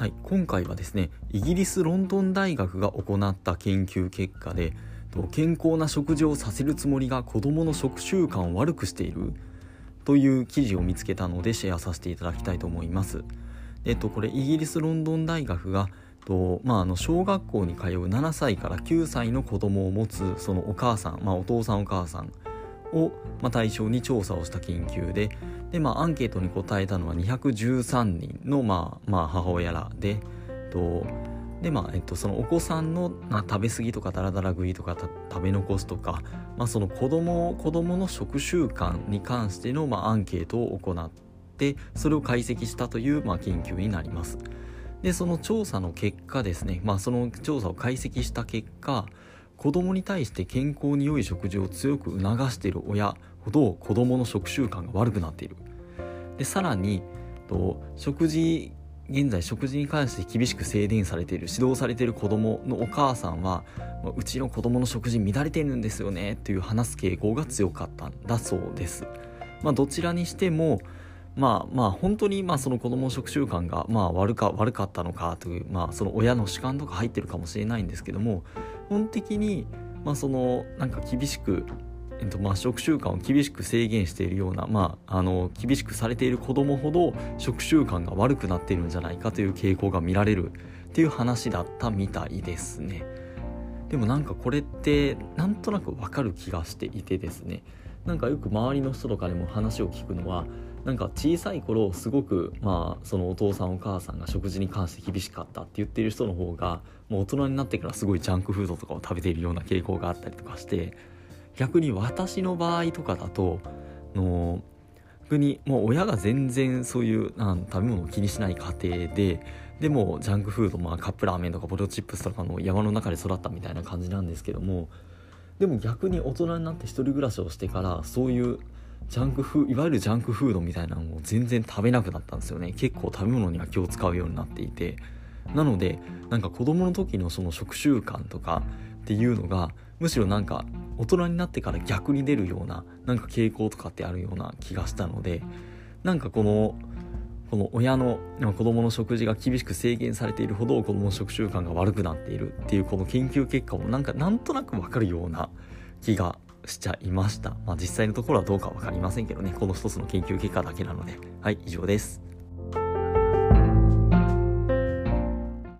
はい、今回はですねイギリスロンドン大学が行った研究結果で健康な食事をさせるつもりが子どもの食習慣を悪くしているという記事を見つけたのでシェアさせていただきたいと思います。えっと、これイギリスロンドン大学がと、まあ、あの小学校に通う7歳から9歳の子供を持つそのお母さん、まあ、お父さんお母さんを、まあ、対象に調査をした研究でで、まあ、アンケートに答えたのは213人の、まあまあ、母親らでとでまあえっと、そのお子さんの、まあ、食べ過ぎとかダラダラ食いとか食べ残すとか、まあ、その子供子供の食習慣に関しての、まあ、アンケートを行ってそれを解析したという、まあ、研究になります。でその調査の結果ですね、まあ、その調査を解析した結果子供に対して健康に良い食事を強く促している親ほど子供の食習慣が悪くなっているでさらにと食事現在食事に関して厳しく制限されている指導されている子供のお母さんはうちの子供の食事乱れてるんですよねという話す傾向が強かったんだそうです。まあ、どちらにしてもまあまあ本当にまあその子供の食習慣がまあ悪か悪かったのかというまあその親の主観とか入ってるかもしれないんですけども基本的にまあそのなんか厳しくえっと、まあ食習慣を厳しく制限しているような、まあ、あの厳しくされている子どもほど食習慣が悪くなっているんじゃないかという傾向が見られるっていう話だったみたいですね。でもなんかこれってなんとなくわかる気がしていてですねなんかよく周りの人とかにも話を聞くのはなんか小さい頃すごくまあそのお父さんお母さんが食事に関して厳しかったって言ってる人の方がもう大人になってからすごいジャンクフードとかを食べているような傾向があったりとかして逆に私の場合とかだとの逆にもう親が全然そういうなん食べ物を気にしない家庭ででもジャンクフード、まあ、カップラーメンとかポテトチップスとかの山の中で育ったみたいな感じなんですけどもでも逆に大人になって一人暮らしをしてからそういうジャンクフいわゆるジャンクフードみたいなのを全然食べなくなったんですよね。結構食べ物には気を使うようになっていて。なのでなんか子供の時のその食習慣とかっていうのがむしろなんか大人になってから逆に出るようななんか傾向とかってあるような気がしたのでなんかこのこの親の子供の食事が厳しく制限されているほど子供の食習慣が悪くなっているっていうこの研究結果もなんかなんとなくわかるような気がしちゃいました。まあ実際のところはどうかわかりませんけどね、この一つの研究結果だけなので。はい、以上です。